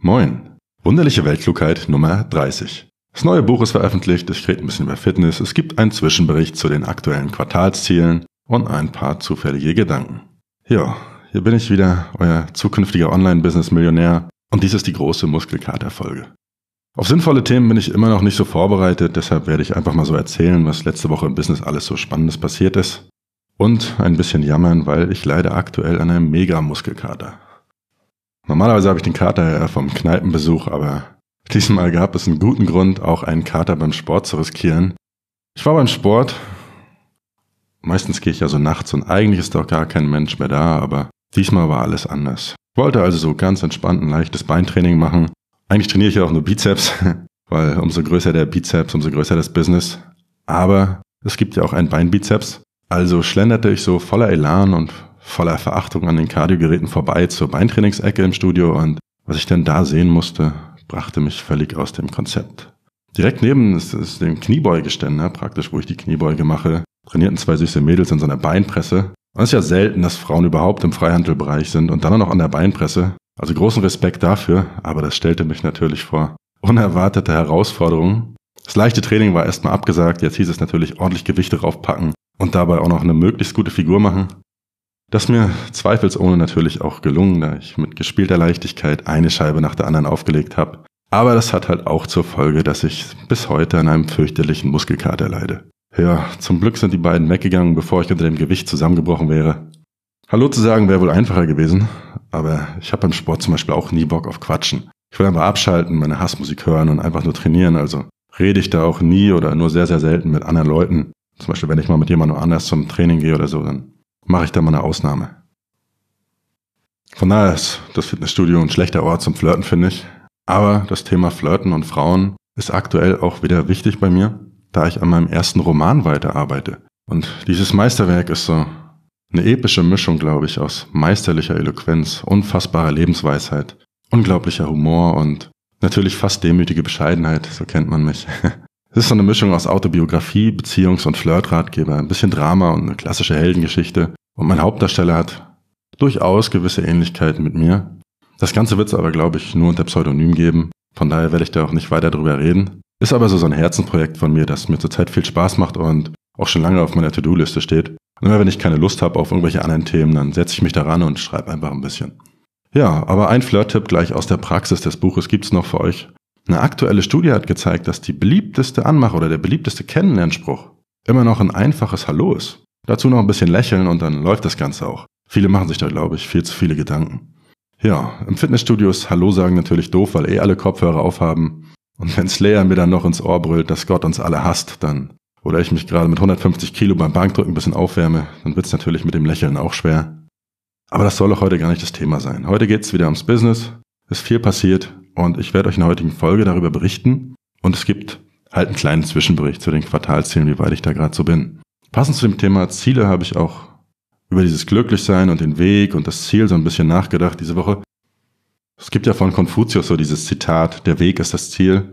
Moin. Wunderliche Weltklugheit Nummer 30. Das neue Buch ist veröffentlicht, es redet ein bisschen über Fitness, es gibt einen Zwischenbericht zu den aktuellen Quartalszielen und ein paar zufällige Gedanken. Ja, hier bin ich wieder, euer zukünftiger Online-Business-Millionär und dies ist die große Muskelkaterfolge. Auf sinnvolle Themen bin ich immer noch nicht so vorbereitet, deshalb werde ich einfach mal so erzählen, was letzte Woche im Business alles so Spannendes passiert ist. Und ein bisschen jammern, weil ich leide aktuell an einem Mega-Muskelkater. Normalerweise habe ich den Kater vom Kneipenbesuch, aber diesmal gab es einen guten Grund, auch einen Kater beim Sport zu riskieren. Ich war beim Sport. Meistens gehe ich ja so nachts und eigentlich ist doch gar kein Mensch mehr da, aber diesmal war alles anders. Ich wollte also so ganz entspannt ein leichtes Beintraining machen. Eigentlich trainiere ich ja auch nur Bizeps, weil umso größer der Bizeps, umso größer das Business. Aber es gibt ja auch einen Beinbizeps. Also schlenderte ich so voller Elan und voller Verachtung an den Kardiogeräten vorbei zur Beintrainingsecke im Studio und was ich denn da sehen musste, brachte mich völlig aus dem Konzept. Direkt neben ist, ist dem Kniebeugeständer, praktisch wo ich die Kniebeuge mache, trainierten zwei süße Mädels in so einer Beinpresse. Und es ist ja selten, dass Frauen überhaupt im Freihandelbereich sind und dann auch noch an der Beinpresse. Also großen Respekt dafür, aber das stellte mich natürlich vor unerwartete Herausforderungen. Das leichte Training war erstmal abgesagt, jetzt hieß es natürlich ordentlich Gewichte raufpacken und dabei auch noch eine möglichst gute Figur machen. Das mir zweifelsohne natürlich auch gelungen, da ich mit gespielter Leichtigkeit eine Scheibe nach der anderen aufgelegt habe. Aber das hat halt auch zur Folge, dass ich bis heute an einem fürchterlichen Muskelkater leide. Ja, zum Glück sind die beiden weggegangen, bevor ich unter dem Gewicht zusammengebrochen wäre. Hallo zu sagen wäre wohl einfacher gewesen, aber ich habe beim Sport zum Beispiel auch nie Bock auf Quatschen. Ich will einfach abschalten, meine Hassmusik hören und einfach nur trainieren, also rede ich da auch nie oder nur sehr, sehr selten mit anderen Leuten. Zum Beispiel, wenn ich mal mit jemandem anders zum Training gehe oder so, dann mache ich da mal eine Ausnahme. Von daher ist das Fitnessstudio ein schlechter Ort zum Flirten, finde ich. Aber das Thema Flirten und Frauen ist aktuell auch wieder wichtig bei mir, da ich an meinem ersten Roman weiterarbeite. Und dieses Meisterwerk ist so eine epische Mischung, glaube ich, aus meisterlicher Eloquenz, unfassbarer Lebensweisheit, unglaublicher Humor und natürlich fast demütige Bescheidenheit, so kennt man mich. Es ist so eine Mischung aus Autobiografie, Beziehungs- und Flirtratgeber, ein bisschen Drama und eine klassische Heldengeschichte. Und mein Hauptdarsteller hat durchaus gewisse Ähnlichkeiten mit mir. Das Ganze wird es aber, glaube ich, nur unter Pseudonym geben. Von daher werde ich da auch nicht weiter drüber reden. Ist aber so, so ein Herzenprojekt von mir, das mir zurzeit viel Spaß macht und auch schon lange auf meiner To-Do-Liste steht. Und immer wenn ich keine Lust habe auf irgendwelche anderen Themen, dann setze ich mich daran und schreibe einfach ein bisschen. Ja, aber ein Flirt-Tipp gleich aus der Praxis des Buches gibt's noch für euch. Eine aktuelle Studie hat gezeigt, dass die beliebteste Anmache oder der beliebteste Kennenlernspruch immer noch ein einfaches Hallo ist. Dazu noch ein bisschen lächeln und dann läuft das Ganze auch. Viele machen sich da, glaube ich, viel zu viele Gedanken. Ja, im Fitnessstudio ist Hallo sagen natürlich doof, weil eh alle Kopfhörer aufhaben. Und wenn Slayer mir dann noch ins Ohr brüllt, dass Gott uns alle hasst, dann, oder ich mich gerade mit 150 Kilo beim Bankdrücken ein bisschen aufwärme, dann wird's natürlich mit dem Lächeln auch schwer. Aber das soll auch heute gar nicht das Thema sein. Heute geht's wieder ums Business. Ist viel passiert und ich werde euch in der heutigen Folge darüber berichten. Und es gibt halt einen kleinen Zwischenbericht zu den Quartalszielen, wie weit ich da gerade so bin. Passend zu dem Thema Ziele habe ich auch über dieses Glücklichsein und den Weg und das Ziel so ein bisschen nachgedacht diese Woche. Es gibt ja von Konfuzius so dieses Zitat, der Weg ist das Ziel.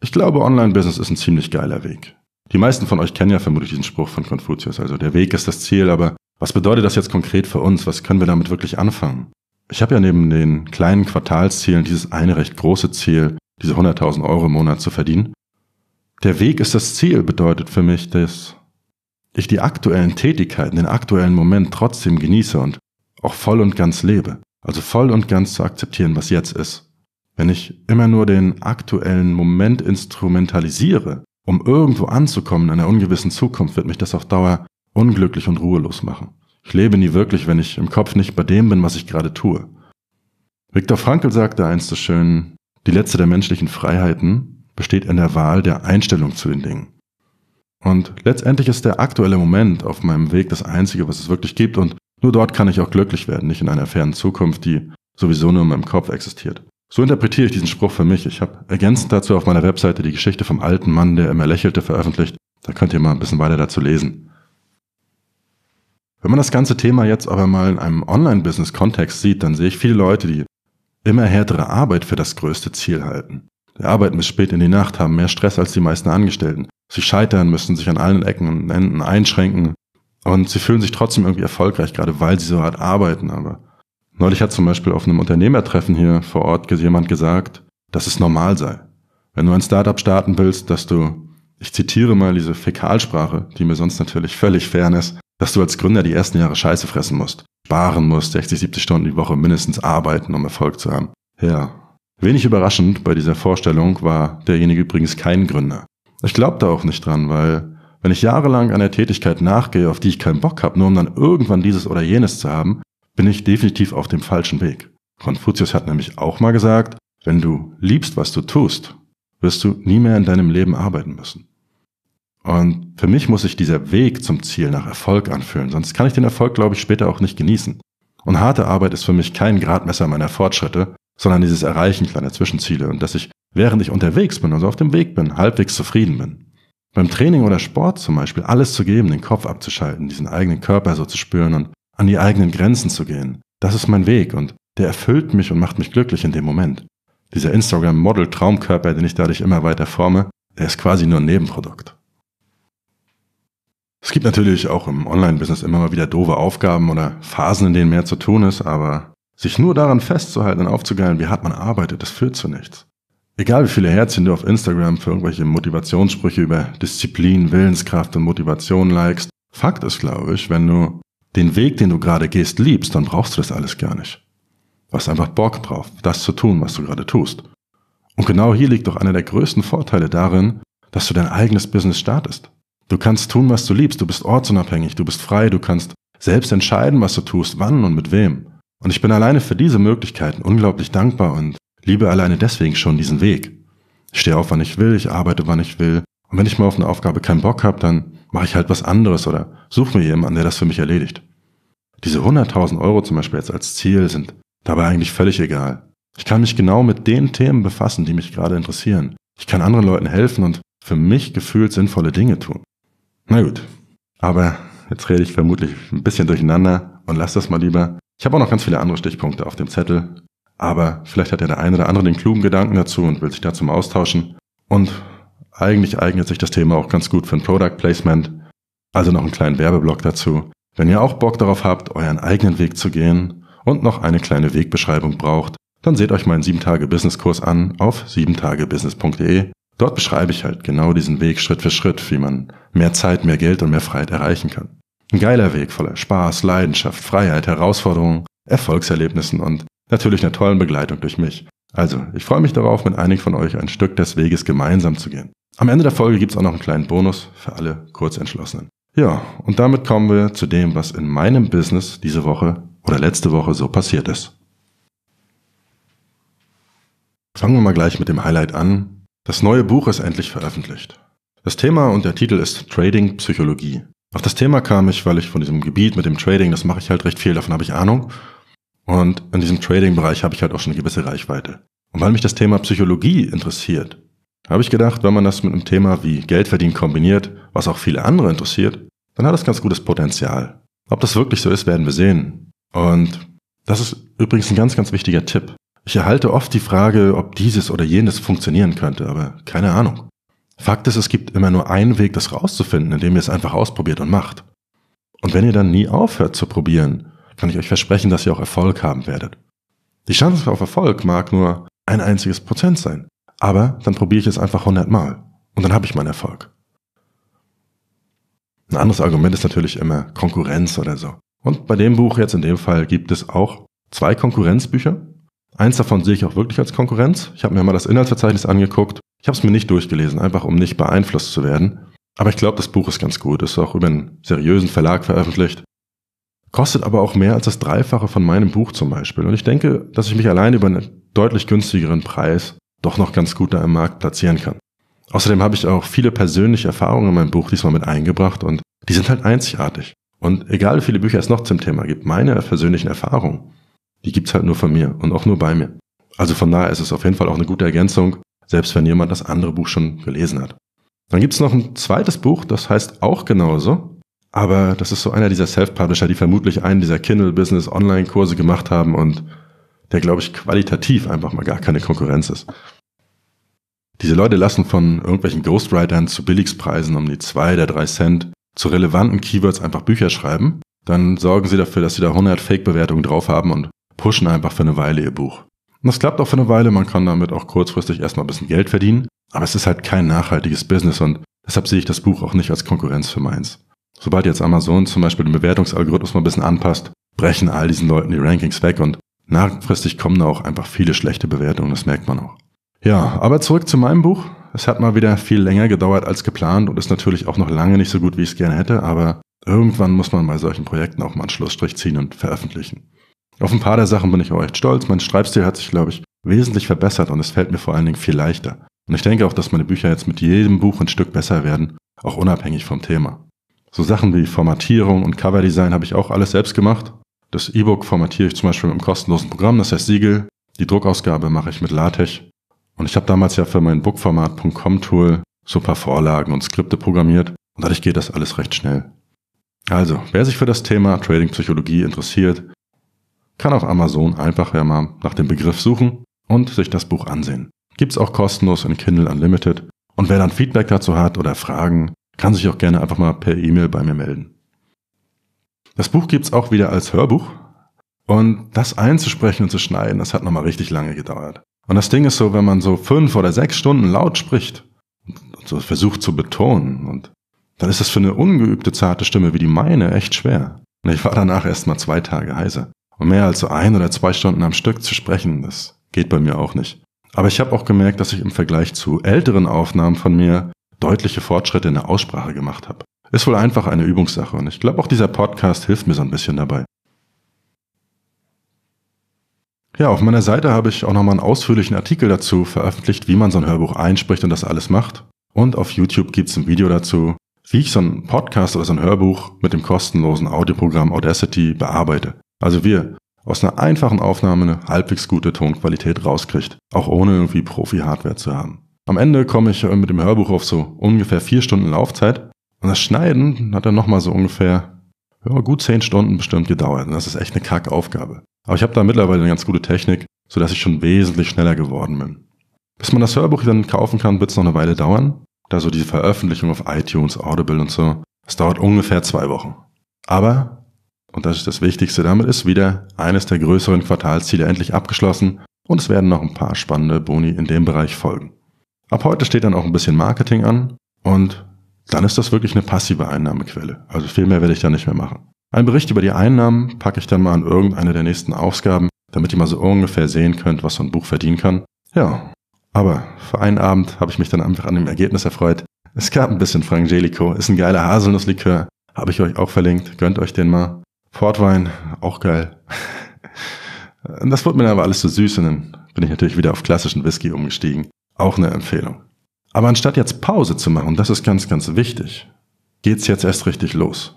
Ich glaube, Online-Business ist ein ziemlich geiler Weg. Die meisten von euch kennen ja vermutlich diesen Spruch von Konfuzius, also der Weg ist das Ziel, aber was bedeutet das jetzt konkret für uns? Was können wir damit wirklich anfangen? Ich habe ja neben den kleinen Quartalszielen dieses eine recht große Ziel, diese 100.000 Euro im Monat zu verdienen. Der Weg ist das Ziel bedeutet für mich, dass ich die aktuellen Tätigkeiten, den aktuellen Moment trotzdem genieße und auch voll und ganz lebe. Also voll und ganz zu akzeptieren, was jetzt ist. Wenn ich immer nur den aktuellen Moment instrumentalisiere, um irgendwo anzukommen in einer ungewissen Zukunft, wird mich das auf Dauer unglücklich und ruhelos machen. Ich lebe nie wirklich, wenn ich im Kopf nicht bei dem bin, was ich gerade tue. Viktor Frankl sagte einst so schön, die letzte der menschlichen Freiheiten besteht in der Wahl der Einstellung zu den Dingen. Und letztendlich ist der aktuelle Moment auf meinem Weg das einzige, was es wirklich gibt und nur dort kann ich auch glücklich werden, nicht in einer fernen Zukunft, die sowieso nur in meinem Kopf existiert. So interpretiere ich diesen Spruch für mich. Ich habe ergänzend dazu auf meiner Webseite die Geschichte vom alten Mann, der immer lächelte, veröffentlicht. Da könnt ihr mal ein bisschen weiter dazu lesen. Wenn man das ganze Thema jetzt aber mal in einem Online-Business-Kontext sieht, dann sehe ich viele Leute, die immer härtere Arbeit für das größte Ziel halten. Die arbeiten bis spät in die Nacht, haben mehr Stress als die meisten Angestellten. Sie scheitern, müssen sich an allen Ecken und Enden einschränken und sie fühlen sich trotzdem irgendwie erfolgreich, gerade weil sie so hart arbeiten, aber Neulich hat zum Beispiel auf einem Unternehmertreffen hier vor Ort jemand gesagt, dass es normal sei. Wenn du ein Startup starten willst, dass du, ich zitiere mal diese Fäkalsprache, die mir sonst natürlich völlig fern ist, dass du als Gründer die ersten Jahre Scheiße fressen musst, sparen musst, 60, 70 Stunden die Woche mindestens arbeiten, um Erfolg zu haben. Ja. Wenig überraschend bei dieser Vorstellung war derjenige übrigens kein Gründer. Ich glaube da auch nicht dran, weil wenn ich jahrelang einer Tätigkeit nachgehe, auf die ich keinen Bock habe, nur um dann irgendwann dieses oder jenes zu haben, bin ich definitiv auf dem falschen Weg. Konfuzius hat nämlich auch mal gesagt, wenn du liebst, was du tust, wirst du nie mehr in deinem Leben arbeiten müssen. Und für mich muss sich dieser Weg zum Ziel nach Erfolg anfühlen, sonst kann ich den Erfolg, glaube ich, später auch nicht genießen. Und harte Arbeit ist für mich kein Gradmesser meiner Fortschritte, sondern dieses Erreichen kleiner Zwischenziele und dass ich, während ich unterwegs bin, also auf dem Weg bin, halbwegs zufrieden bin. Beim Training oder Sport zum Beispiel alles zu geben, den Kopf abzuschalten, diesen eigenen Körper so zu spüren und an die eigenen Grenzen zu gehen. Das ist mein Weg und der erfüllt mich und macht mich glücklich in dem Moment. Dieser Instagram-Model-Traumkörper, den ich dadurch immer weiter forme, der ist quasi nur ein Nebenprodukt. Es gibt natürlich auch im Online-Business immer mal wieder doofe Aufgaben oder Phasen, in denen mehr zu tun ist, aber sich nur daran festzuhalten und aufzugeilen, wie hart man arbeitet, das führt zu nichts. Egal wie viele Herzchen du auf Instagram für irgendwelche Motivationssprüche über Disziplin, Willenskraft und Motivation likest, Fakt ist, glaube ich, wenn du den Weg, den du gerade gehst, liebst, dann brauchst du das alles gar nicht. Du hast einfach Bock drauf, das zu tun, was du gerade tust. Und genau hier liegt doch einer der größten Vorteile darin, dass du dein eigenes Business startest. Du kannst tun, was du liebst, du bist ortsunabhängig, du bist frei, du kannst selbst entscheiden, was du tust, wann und mit wem. Und ich bin alleine für diese Möglichkeiten unglaublich dankbar und liebe alleine deswegen schon diesen Weg. Ich stehe auf, wann ich will, ich arbeite, wann ich will. Und wenn ich mal auf eine Aufgabe keinen Bock habe, dann mache ich halt was anderes oder suche mir jemanden, der das für mich erledigt. Diese 100.000 Euro zum Beispiel jetzt als Ziel sind dabei eigentlich völlig egal. Ich kann mich genau mit den Themen befassen, die mich gerade interessieren. Ich kann anderen Leuten helfen und für mich gefühlt sinnvolle Dinge tun. Na gut, aber jetzt rede ich vermutlich ein bisschen durcheinander und lass das mal lieber. Ich habe auch noch ganz viele andere Stichpunkte auf dem Zettel, aber vielleicht hat ja der eine oder andere den klugen Gedanken dazu und will sich dazu mal austauschen. Und eigentlich eignet sich das Thema auch ganz gut für ein Product Placement, also noch einen kleinen Werbeblock dazu. Wenn ihr auch Bock darauf habt, euren eigenen Weg zu gehen und noch eine kleine Wegbeschreibung braucht, dann seht euch meinen 7-Tage-Business-Kurs an auf 7tagebusiness.de. Dort beschreibe ich halt genau diesen Weg Schritt für Schritt, wie man mehr Zeit, mehr Geld und mehr Freiheit erreichen kann. Ein geiler Weg voller Spaß, Leidenschaft, Freiheit, Herausforderungen, Erfolgserlebnissen und natürlich einer tollen Begleitung durch mich. Also, ich freue mich darauf, mit einigen von euch ein Stück des Weges gemeinsam zu gehen. Am Ende der Folge gibt's auch noch einen kleinen Bonus für alle Kurzentschlossenen. Ja, und damit kommen wir zu dem, was in meinem Business diese Woche oder letzte Woche so passiert ist. Fangen wir mal gleich mit dem Highlight an. Das neue Buch ist endlich veröffentlicht. Das Thema und der Titel ist Trading Psychologie. Auf das Thema kam ich, weil ich von diesem Gebiet mit dem Trading, das mache ich halt recht viel, davon habe ich Ahnung. Und in diesem Trading-Bereich habe ich halt auch schon eine gewisse Reichweite. Und weil mich das Thema Psychologie interessiert, habe ich gedacht, wenn man das mit einem Thema wie Geldverdienen kombiniert, was auch viele andere interessiert, dann hat das ganz gutes Potenzial. Ob das wirklich so ist, werden wir sehen. Und das ist übrigens ein ganz, ganz wichtiger Tipp. Ich erhalte oft die Frage, ob dieses oder jenes funktionieren könnte, aber keine Ahnung. Fakt ist, es gibt immer nur einen Weg, das rauszufinden, indem ihr es einfach ausprobiert und macht. Und wenn ihr dann nie aufhört zu probieren, kann ich euch versprechen, dass ihr auch Erfolg haben werdet. Die Chance auf Erfolg mag nur ein einziges Prozent sein. Aber dann probiere ich es einfach hundertmal und dann habe ich meinen Erfolg. Ein anderes Argument ist natürlich immer Konkurrenz oder so. Und bei dem Buch jetzt in dem Fall gibt es auch zwei Konkurrenzbücher. Eins davon sehe ich auch wirklich als Konkurrenz. Ich habe mir mal das Inhaltsverzeichnis angeguckt. Ich habe es mir nicht durchgelesen, einfach um nicht beeinflusst zu werden. Aber ich glaube, das Buch ist ganz gut. Ist auch über einen seriösen Verlag veröffentlicht. Kostet aber auch mehr als das Dreifache von meinem Buch zum Beispiel. Und ich denke, dass ich mich allein über einen deutlich günstigeren Preis doch noch ganz gut da im Markt platzieren kann. Außerdem habe ich auch viele persönliche Erfahrungen in meinem Buch diesmal mit eingebracht und die sind halt einzigartig. Und egal wie viele Bücher es noch zum Thema gibt, meine persönlichen Erfahrungen, die gibt's halt nur von mir und auch nur bei mir. Also von daher ist es auf jeden Fall auch eine gute Ergänzung, selbst wenn jemand das andere Buch schon gelesen hat. Dann gibt's noch ein zweites Buch, das heißt auch genauso, aber das ist so einer dieser Self-Publisher, die vermutlich einen dieser Kindle-Business-Online-Kurse gemacht haben und der, glaube ich, qualitativ einfach mal gar keine Konkurrenz ist. Diese Leute lassen von irgendwelchen Ghostwritern zu Billigspreisen um die zwei oder drei Cent zu relevanten Keywords einfach Bücher schreiben. Dann sorgen sie dafür, dass sie da 100 Fake-Bewertungen drauf haben und pushen einfach für eine Weile ihr Buch. Und das klappt auch für eine Weile, man kann damit auch kurzfristig erstmal ein bisschen Geld verdienen, aber es ist halt kein nachhaltiges Business und deshalb sehe ich das Buch auch nicht als Konkurrenz für meins. Sobald jetzt Amazon zum Beispiel den Bewertungsalgorithmus mal ein bisschen anpasst, brechen all diesen Leuten die Rankings weg und langfristig kommen da auch einfach viele schlechte Bewertungen, das merkt man auch. Ja, aber zurück zu meinem Buch. Es hat mal wieder viel länger gedauert als geplant und ist natürlich auch noch lange nicht so gut, wie ich es gerne hätte, aber irgendwann muss man bei solchen Projekten auch mal einen Schlussstrich ziehen und veröffentlichen. Auf ein paar der Sachen bin ich auch echt stolz. Mein Schreibstil hat sich, glaube ich, wesentlich verbessert und es fällt mir vor allen Dingen viel leichter. Und ich denke auch, dass meine Bücher jetzt mit jedem Buch ein Stück besser werden, auch unabhängig vom Thema. So Sachen wie Formatierung und Coverdesign habe ich auch alles selbst gemacht. Das E-Book formatiere ich zum Beispiel mit einem kostenlosen Programm, das heißt Siegel. Die Druckausgabe mache ich mit LaTeX. Und ich habe damals ja für mein Bookformat.com Tool so paar Vorlagen und Skripte programmiert und dadurch geht das alles recht schnell. Also, wer sich für das Thema Trading Psychologie interessiert, kann auf Amazon einfach ja mal nach dem Begriff suchen und sich das Buch ansehen. Gibt's auch kostenlos in Kindle Unlimited. Und wer dann Feedback dazu hat oder Fragen, kann sich auch gerne einfach mal per E-Mail bei mir melden. Das Buch gibt's auch wieder als Hörbuch. Und das einzusprechen und zu schneiden, das hat nochmal richtig lange gedauert. Und das Ding ist so, wenn man so fünf oder sechs Stunden laut spricht und so versucht zu betonen und dann ist das für eine ungeübte, zarte Stimme wie die meine echt schwer. Und ich war danach erst mal zwei Tage heiser. Und mehr als so ein oder zwei Stunden am Stück zu sprechen, das geht bei mir auch nicht. Aber ich habe auch gemerkt, dass ich im Vergleich zu älteren Aufnahmen von mir deutliche Fortschritte in der Aussprache gemacht habe. Ist wohl einfach eine Übungssache und ich glaube auch dieser Podcast hilft mir so ein bisschen dabei. Ja, auf meiner Seite habe ich auch nochmal einen ausführlichen Artikel dazu veröffentlicht, wie man so ein Hörbuch einspricht und das alles macht. Und auf YouTube gibt es ein Video dazu, wie ich so ein Podcast oder so ein Hörbuch mit dem kostenlosen Audioprogramm Audacity bearbeite. Also wir aus einer einfachen Aufnahme eine halbwegs gute Tonqualität rauskriegt, auch ohne irgendwie Profi-Hardware zu haben. Am Ende komme ich mit dem Hörbuch auf so ungefähr vier Stunden Laufzeit und das Schneiden hat dann nochmal so ungefähr ja, gut zehn Stunden bestimmt gedauert. Und das ist echt eine Kackaufgabe. Aber ich habe da mittlerweile eine ganz gute Technik, sodass ich schon wesentlich schneller geworden bin. Bis man das Hörbuch dann kaufen kann, wird es noch eine Weile dauern. Da so diese Veröffentlichung auf iTunes, Audible und so. Es dauert ungefähr zwei Wochen. Aber und das ist das Wichtigste. Damit ist wieder eines der größeren Quartalsziele endlich abgeschlossen und es werden noch ein paar spannende Boni in dem Bereich folgen. Ab heute steht dann auch ein bisschen Marketing an und dann ist das wirklich eine passive Einnahmequelle. Also viel mehr werde ich da nicht mehr machen. Ein Bericht über die Einnahmen packe ich dann mal an irgendeine der nächsten Ausgaben, damit ihr mal so ungefähr sehen könnt, was so ein Buch verdienen kann. Ja, aber für einen Abend habe ich mich dann einfach an dem Ergebnis erfreut. Es gab ein bisschen Frangelico, ist ein geiler Haselnusslikör, habe ich euch auch verlinkt, gönnt euch den mal. Portwein, auch geil. Das wurde mir dann aber alles zu so süß und dann bin ich natürlich wieder auf klassischen Whisky umgestiegen. Auch eine Empfehlung. Aber anstatt jetzt Pause zu machen, das ist ganz, ganz wichtig, geht's jetzt erst richtig los.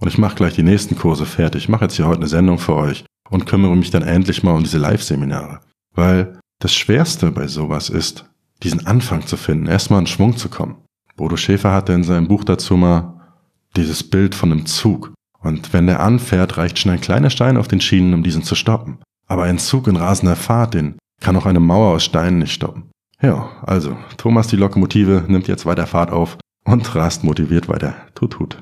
Und ich mache gleich die nächsten Kurse fertig. Ich mache jetzt hier heute eine Sendung für euch und kümmere mich dann endlich mal um diese Live-Seminare. Weil das Schwerste bei sowas ist, diesen Anfang zu finden, erstmal in Schwung zu kommen. Bodo Schäfer hatte in seinem Buch dazu mal dieses Bild von einem Zug. Und wenn der anfährt, reicht schon ein kleiner Stein auf den Schienen, um diesen zu stoppen. Aber ein Zug in rasender Fahrt, den kann auch eine Mauer aus Steinen nicht stoppen. Ja, also, Thomas die Lokomotive nimmt jetzt weiter Fahrt auf und rast motiviert weiter. Tut, tut.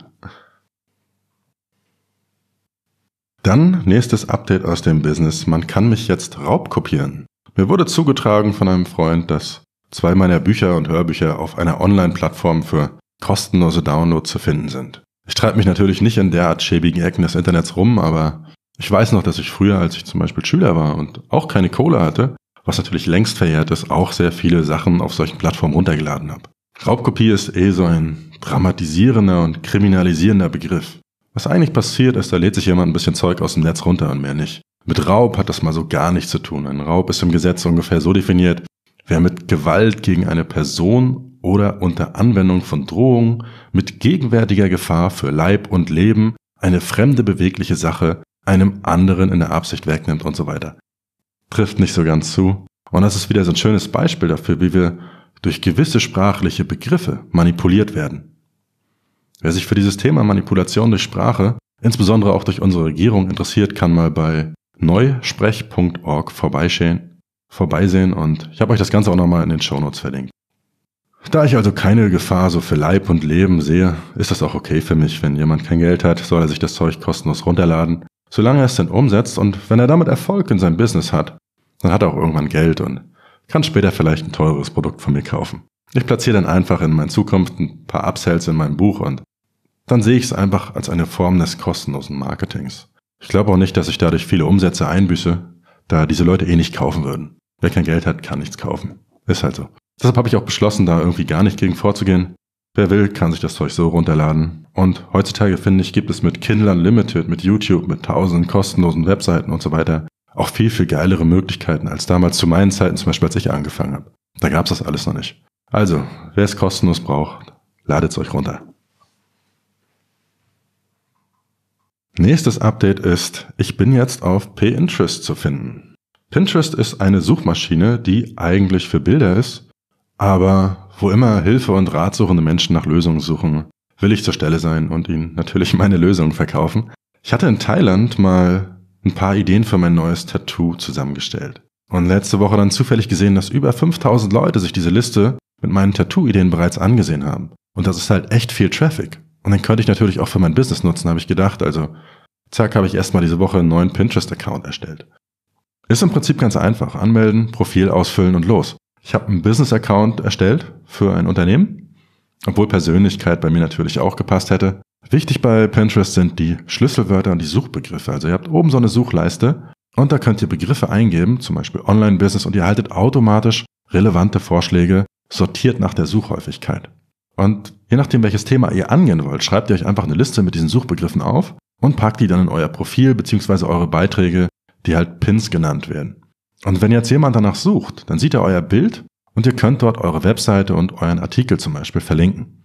Dann nächstes Update aus dem Business. Man kann mich jetzt raubkopieren. Mir wurde zugetragen von einem Freund, dass zwei meiner Bücher und Hörbücher auf einer Online-Plattform für kostenlose Download zu finden sind. Ich treibe mich natürlich nicht in derart schäbigen Ecken des Internets rum, aber ich weiß noch, dass ich früher, als ich zum Beispiel Schüler war und auch keine Kohle hatte, was natürlich längst verjährt ist, auch sehr viele Sachen auf solchen Plattformen runtergeladen habe. Raubkopie ist eh so ein dramatisierender und kriminalisierender Begriff. Was eigentlich passiert ist, da lädt sich jemand ein bisschen Zeug aus dem Netz runter und mehr nicht. Mit Raub hat das mal so gar nichts zu tun. Ein Raub ist im Gesetz ungefähr so definiert, wer mit Gewalt gegen eine Person oder unter Anwendung von Drohung mit gegenwärtiger Gefahr für Leib und Leben eine fremde bewegliche Sache einem anderen in der Absicht wegnimmt und so weiter. Trifft nicht so ganz zu. Und das ist wieder so ein schönes Beispiel dafür, wie wir durch gewisse sprachliche Begriffe manipuliert werden. Wer sich für dieses Thema Manipulation durch Sprache, insbesondere auch durch unsere Regierung interessiert, kann mal bei neusprech.org vorbeisehen, vorbeisehen und ich habe euch das Ganze auch nochmal in den Shownotes verlinkt. Da ich also keine Gefahr so für Leib und Leben sehe, ist das auch okay für mich. Wenn jemand kein Geld hat, soll er sich das Zeug kostenlos runterladen. Solange er es denn umsetzt und wenn er damit Erfolg in seinem Business hat, dann hat er auch irgendwann Geld und kann später vielleicht ein teures Produkt von mir kaufen. Ich platziere dann einfach in meiner Zukunft ein paar Upsells in meinem Buch und dann sehe ich es einfach als eine Form des kostenlosen Marketings. Ich glaube auch nicht, dass ich dadurch viele Umsätze einbüße, da diese Leute eh nicht kaufen würden. Wer kein Geld hat, kann nichts kaufen. Ist halt so. Deshalb habe ich auch beschlossen, da irgendwie gar nicht gegen vorzugehen. Wer will, kann sich das Zeug so runterladen. Und heutzutage finde ich, gibt es mit Kindle Unlimited, mit YouTube, mit tausenden kostenlosen Webseiten und so weiter auch viel, viel geilere Möglichkeiten als damals zu meinen Zeiten, zum Beispiel als ich angefangen habe. Da gab es das alles noch nicht. Also, wer es kostenlos braucht, ladet es euch runter. Nächstes Update ist, ich bin jetzt auf Pinterest zu finden. Pinterest ist eine Suchmaschine, die eigentlich für Bilder ist, aber wo immer Hilfe und ratsuchende Menschen nach Lösungen suchen, will ich zur Stelle sein und ihnen natürlich meine Lösungen verkaufen. Ich hatte in Thailand mal ein paar Ideen für mein neues Tattoo zusammengestellt. Und letzte Woche dann zufällig gesehen, dass über 5000 Leute sich diese Liste mit meinen Tattoo-Ideen bereits angesehen haben. Und das ist halt echt viel Traffic. Und den könnte ich natürlich auch für mein Business nutzen, habe ich gedacht. Also, zack, habe ich erstmal diese Woche einen neuen Pinterest-Account erstellt. Ist im Prinzip ganz einfach. Anmelden, Profil ausfüllen und los. Ich habe einen Business-Account erstellt für ein Unternehmen, obwohl Persönlichkeit bei mir natürlich auch gepasst hätte. Wichtig bei Pinterest sind die Schlüsselwörter und die Suchbegriffe. Also ihr habt oben so eine Suchleiste und da könnt ihr Begriffe eingeben, zum Beispiel Online-Business und ihr erhaltet automatisch relevante Vorschläge, sortiert nach der Suchhäufigkeit. Und je nachdem, welches Thema ihr angehen wollt, schreibt ihr euch einfach eine Liste mit diesen Suchbegriffen auf und packt die dann in euer Profil beziehungsweise eure Beiträge, die halt Pins genannt werden. Und wenn jetzt jemand danach sucht, dann sieht er euer Bild und ihr könnt dort eure Webseite und euren Artikel zum Beispiel verlinken.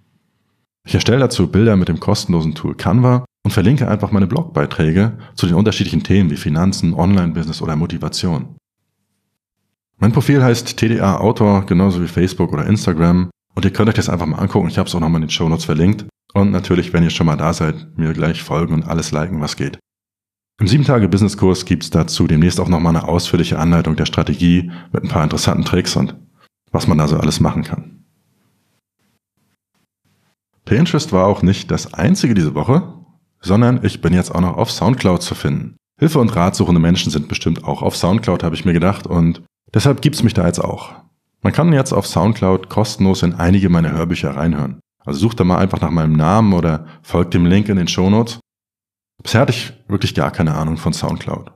Ich erstelle dazu Bilder mit dem kostenlosen Tool Canva und verlinke einfach meine Blogbeiträge zu den unterschiedlichen Themen wie Finanzen, Online-Business oder Motivation. Mein Profil heißt TDA Autor, genauso wie Facebook oder Instagram und ihr könnt euch das einfach mal angucken. Ich habe es auch nochmal in den Show Notes verlinkt. Und natürlich, wenn ihr schon mal da seid, mir gleich folgen und alles liken, was geht. Im 7-Tage-Business-Kurs gibt's dazu demnächst auch nochmal eine ausführliche Anleitung der Strategie mit ein paar interessanten Tricks und was man da so alles machen kann. Pinterest war auch nicht das einzige diese Woche, sondern ich bin jetzt auch noch auf Soundcloud zu finden. Hilfe und ratsuchende Menschen sind bestimmt auch auf Soundcloud, habe ich mir gedacht, und deshalb gibt's mich da jetzt auch. Man kann jetzt auf Soundcloud kostenlos in einige meiner Hörbücher reinhören. Also sucht da mal einfach nach meinem Namen oder folgt dem Link in den Shownotes. Bisher hatte ich wirklich gar keine Ahnung von Soundcloud.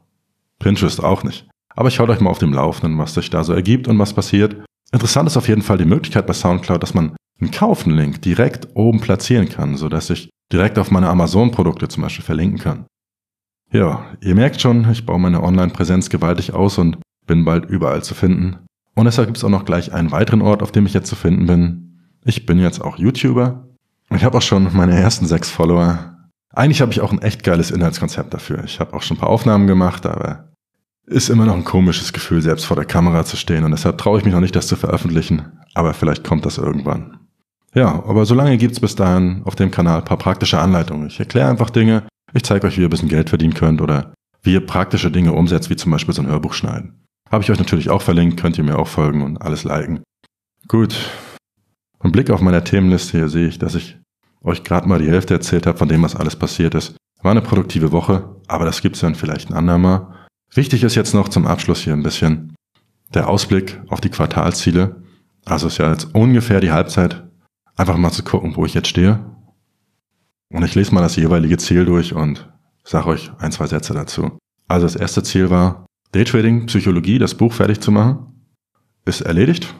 Pinterest auch nicht. Aber ich halte euch mal auf dem Laufenden, was sich da so ergibt und was passiert. Interessant ist auf jeden Fall die Möglichkeit bei Soundcloud, dass man einen Kaufen-Link direkt oben platzieren kann, sodass ich direkt auf meine Amazon-Produkte zum Beispiel verlinken kann. Ja, ihr merkt schon, ich baue meine Online-Präsenz gewaltig aus und bin bald überall zu finden. Und deshalb gibt es auch noch gleich einen weiteren Ort, auf dem ich jetzt zu finden bin. Ich bin jetzt auch YouTuber. Ich habe auch schon meine ersten sechs Follower. Eigentlich habe ich auch ein echt geiles Inhaltskonzept dafür. Ich habe auch schon ein paar Aufnahmen gemacht, aber ist immer noch ein komisches Gefühl, selbst vor der Kamera zu stehen. Und deshalb traue ich mich noch nicht, das zu veröffentlichen. Aber vielleicht kommt das irgendwann. Ja, aber solange gibt's bis dahin auf dem Kanal ein paar praktische Anleitungen. Ich erkläre einfach Dinge. Ich zeige euch, wie ihr ein bisschen Geld verdienen könnt oder wie ihr praktische Dinge umsetzt, wie zum Beispiel so ein Hörbuch schneiden. Habe ich euch natürlich auch verlinkt, könnt ihr mir auch folgen und alles liken. Gut. Ein Blick auf meine Themenliste hier sehe ich, dass ich euch gerade mal die Hälfte erzählt habe von dem, was alles passiert ist. War eine produktive Woche, aber das gibt's dann vielleicht ein andermal. Wichtig ist jetzt noch zum Abschluss hier ein bisschen der Ausblick auf die Quartalziele. Also ist ja jetzt ungefähr die Halbzeit. Einfach mal zu gucken, wo ich jetzt stehe. Und ich lese mal das jeweilige Ziel durch und sage euch ein, zwei Sätze dazu. Also das erste Ziel war, Daytrading, Psychologie, das Buch fertig zu machen, ist erledigt.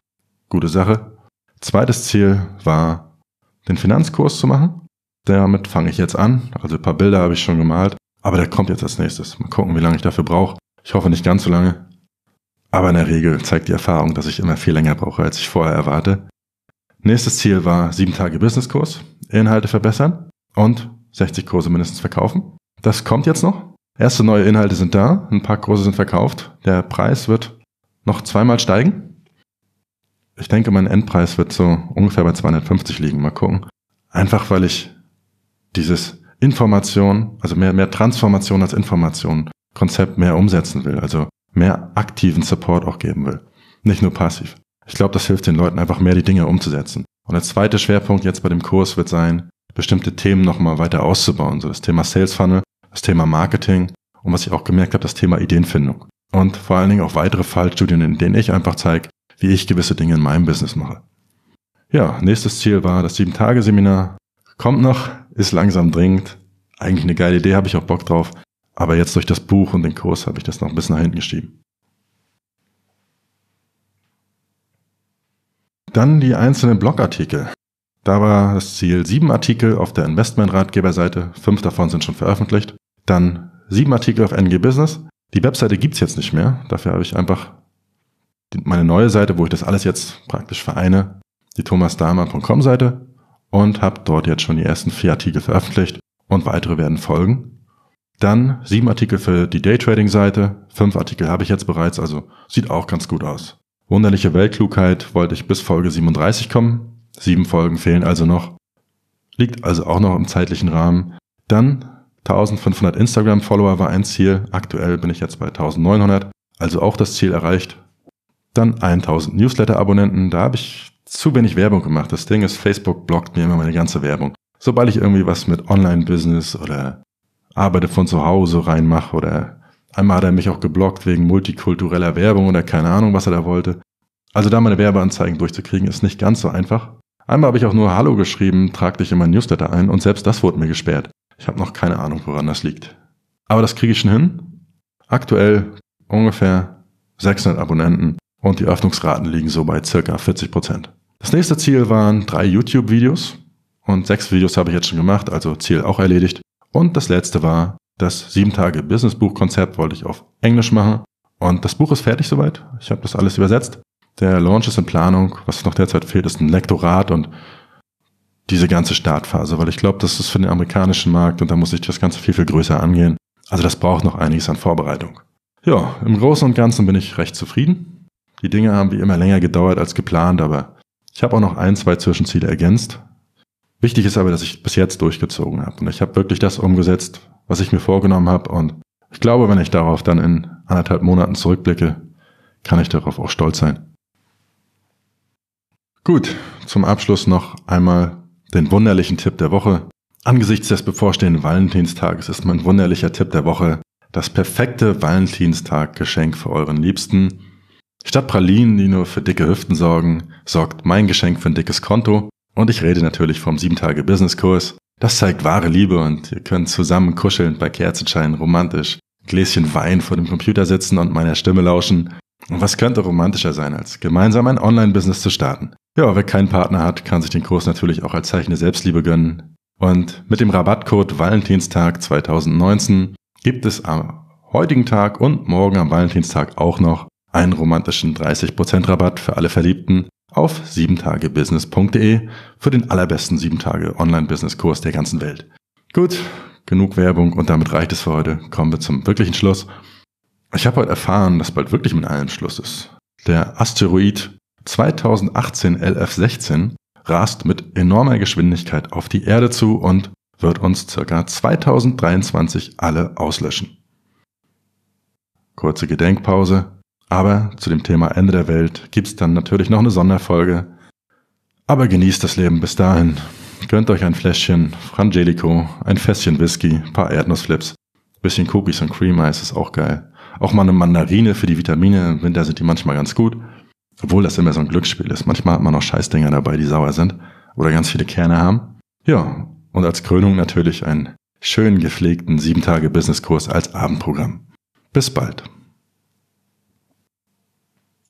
Gute Sache. Zweites Ziel war, den Finanzkurs zu machen. Damit fange ich jetzt an. Also ein paar Bilder habe ich schon gemalt. Aber der kommt jetzt als nächstes. Mal gucken, wie lange ich dafür brauche. Ich hoffe nicht ganz so lange. Aber in der Regel zeigt die Erfahrung, dass ich immer viel länger brauche, als ich vorher erwarte. Nächstes Ziel war sieben Tage Businesskurs, Inhalte verbessern und 60 Kurse mindestens verkaufen. Das kommt jetzt noch. Erste neue Inhalte sind da, ein paar Kurse sind verkauft. Der Preis wird noch zweimal steigen. Ich denke, mein Endpreis wird so ungefähr bei 250 liegen. Mal gucken. Einfach weil ich dieses Information, also mehr, mehr Transformation als Information, Konzept mehr umsetzen will. Also mehr aktiven Support auch geben will. Nicht nur passiv. Ich glaube, das hilft den Leuten einfach mehr die Dinge umzusetzen. Und der zweite Schwerpunkt jetzt bei dem Kurs wird sein, bestimmte Themen nochmal weiter auszubauen. So das Thema Sales Funnel, das Thema Marketing Und was ich auch gemerkt habe, das Thema Ideenfindung. Und vor allen Dingen auch weitere Fallstudien, in denen ich einfach zeige, wie ich gewisse Dinge in meinem Business mache. Ja, nächstes Ziel war das 7-Tage-Seminar. Kommt noch, ist langsam dringend. Eigentlich eine geile Idee, habe ich auch Bock drauf. Aber jetzt durch das Buch und den Kurs habe ich das noch ein bisschen nach hinten geschieben. Dann die einzelnen Blogartikel. Da war das Ziel sieben Artikel auf der Investmentratgeberseite, fünf davon sind schon veröffentlicht. Dann sieben Artikel auf NG Business. Die Webseite gibt's jetzt nicht mehr. Dafür habe ich einfach meine neue Seite, wo ich das alles jetzt praktisch vereine, die thomasdahmer.com Seite und habe dort jetzt schon die ersten vier Artikel veröffentlicht und weitere werden folgen. Dann sieben Artikel für die Daytrading-Seite, fünf Artikel habe ich jetzt bereits, also sieht auch ganz gut aus. Wunderliche Weltklugheit wollte ich bis Folge 37 kommen. Sieben Folgen fehlen also noch. Liegt also auch noch im zeitlichen Rahmen. Dann 1500 Instagram-Follower war ein Ziel. Aktuell bin ich jetzt bei 1900, also auch das Ziel erreicht. Dann 1000 Newsletter-Abonnenten. Da habe ich zu wenig Werbung gemacht. Das Ding ist, Facebook blockt mir immer meine ganze Werbung. Sobald ich irgendwie was mit Online-Business oder Arbeite von zu Hause reinmache oder einmal hat er mich auch geblockt wegen multikultureller Werbung oder keine Ahnung, was er da wollte. Also da meine Werbeanzeigen durchzukriegen, ist nicht ganz so einfach. Einmal habe ich auch nur Hallo geschrieben, trag dich in mein Newsletter ein und selbst das wurde mir gesperrt. Ich habe noch keine Ahnung, woran das liegt. Aber das kriege ich schon hin. Aktuell ungefähr 600 Abonnenten und die Öffnungsraten liegen so bei circa 40 Prozent. Das nächste Ziel waren drei YouTube-Videos und sechs Videos habe ich jetzt schon gemacht, also Ziel auch erledigt. Und das letzte war das sieben Tage Business Buch Konzept wollte ich auf Englisch machen und das Buch ist fertig soweit. Ich habe das alles übersetzt. Der Launch ist in Planung. Was noch derzeit fehlt, ist ein Lektorat und diese ganze Startphase, weil ich glaube, das ist für den amerikanischen Markt und da muss ich das Ganze viel, viel größer angehen. Also das braucht noch einiges an Vorbereitung. Ja, im Großen und Ganzen bin ich recht zufrieden. Die Dinge haben wie immer länger gedauert als geplant, aber ich habe auch noch ein, zwei Zwischenziele ergänzt. Wichtig ist aber, dass ich bis jetzt durchgezogen habe und ich habe wirklich das umgesetzt, was ich mir vorgenommen habe und ich glaube, wenn ich darauf dann in anderthalb Monaten zurückblicke, kann ich darauf auch stolz sein. Gut, zum Abschluss noch einmal den wunderlichen Tipp der Woche. Angesichts des bevorstehenden Valentinstages ist mein wunderlicher Tipp der Woche das perfekte Valentinstag-Geschenk für euren Liebsten. Statt Pralinen, die nur für dicke Hüften sorgen, sorgt mein Geschenk für ein dickes Konto. Und ich rede natürlich vom 7-Tage-Business-Kurs. Das zeigt wahre Liebe und ihr könnt zusammen kuscheln bei Kerzenschein romantisch, Gläschen Wein vor dem Computer sitzen und meiner Stimme lauschen. Und was könnte romantischer sein, als gemeinsam ein Online-Business zu starten? Ja, wer keinen Partner hat, kann sich den Kurs natürlich auch als Zeichen der Selbstliebe gönnen. Und mit dem Rabattcode Valentinstag 2019 gibt es am heutigen Tag und morgen am Valentinstag auch noch einen romantischen 30% Rabatt für alle Verliebten auf 7tagebusiness.de für den allerbesten 7 Tage Online-Business-Kurs der ganzen Welt. Gut, genug Werbung und damit reicht es für heute. Kommen wir zum wirklichen Schluss. Ich habe heute erfahren, dass bald wirklich mit allem Schluss ist. Der Asteroid 2018 LF16 rast mit enormer Geschwindigkeit auf die Erde zu und wird uns circa 2023 alle auslöschen. Kurze Gedenkpause, aber zu dem Thema Ende der Welt gibt's dann natürlich noch eine Sonderfolge. Aber genießt das Leben bis dahin. Gönnt euch ein Fläschchen Frangelico, ein Fässchen Whisky, paar Erdnussflips, bisschen Cookies und Cream Eis ist auch geil. Auch mal eine Mandarine für die Vitamine, im Winter sind die manchmal ganz gut. Obwohl das immer so ein Glücksspiel ist. Manchmal hat man noch Scheißdinger dabei, die sauer sind oder ganz viele Kerne haben. Ja, und als Krönung natürlich einen schön gepflegten 7-Tage-Business-Kurs als Abendprogramm. Bis bald.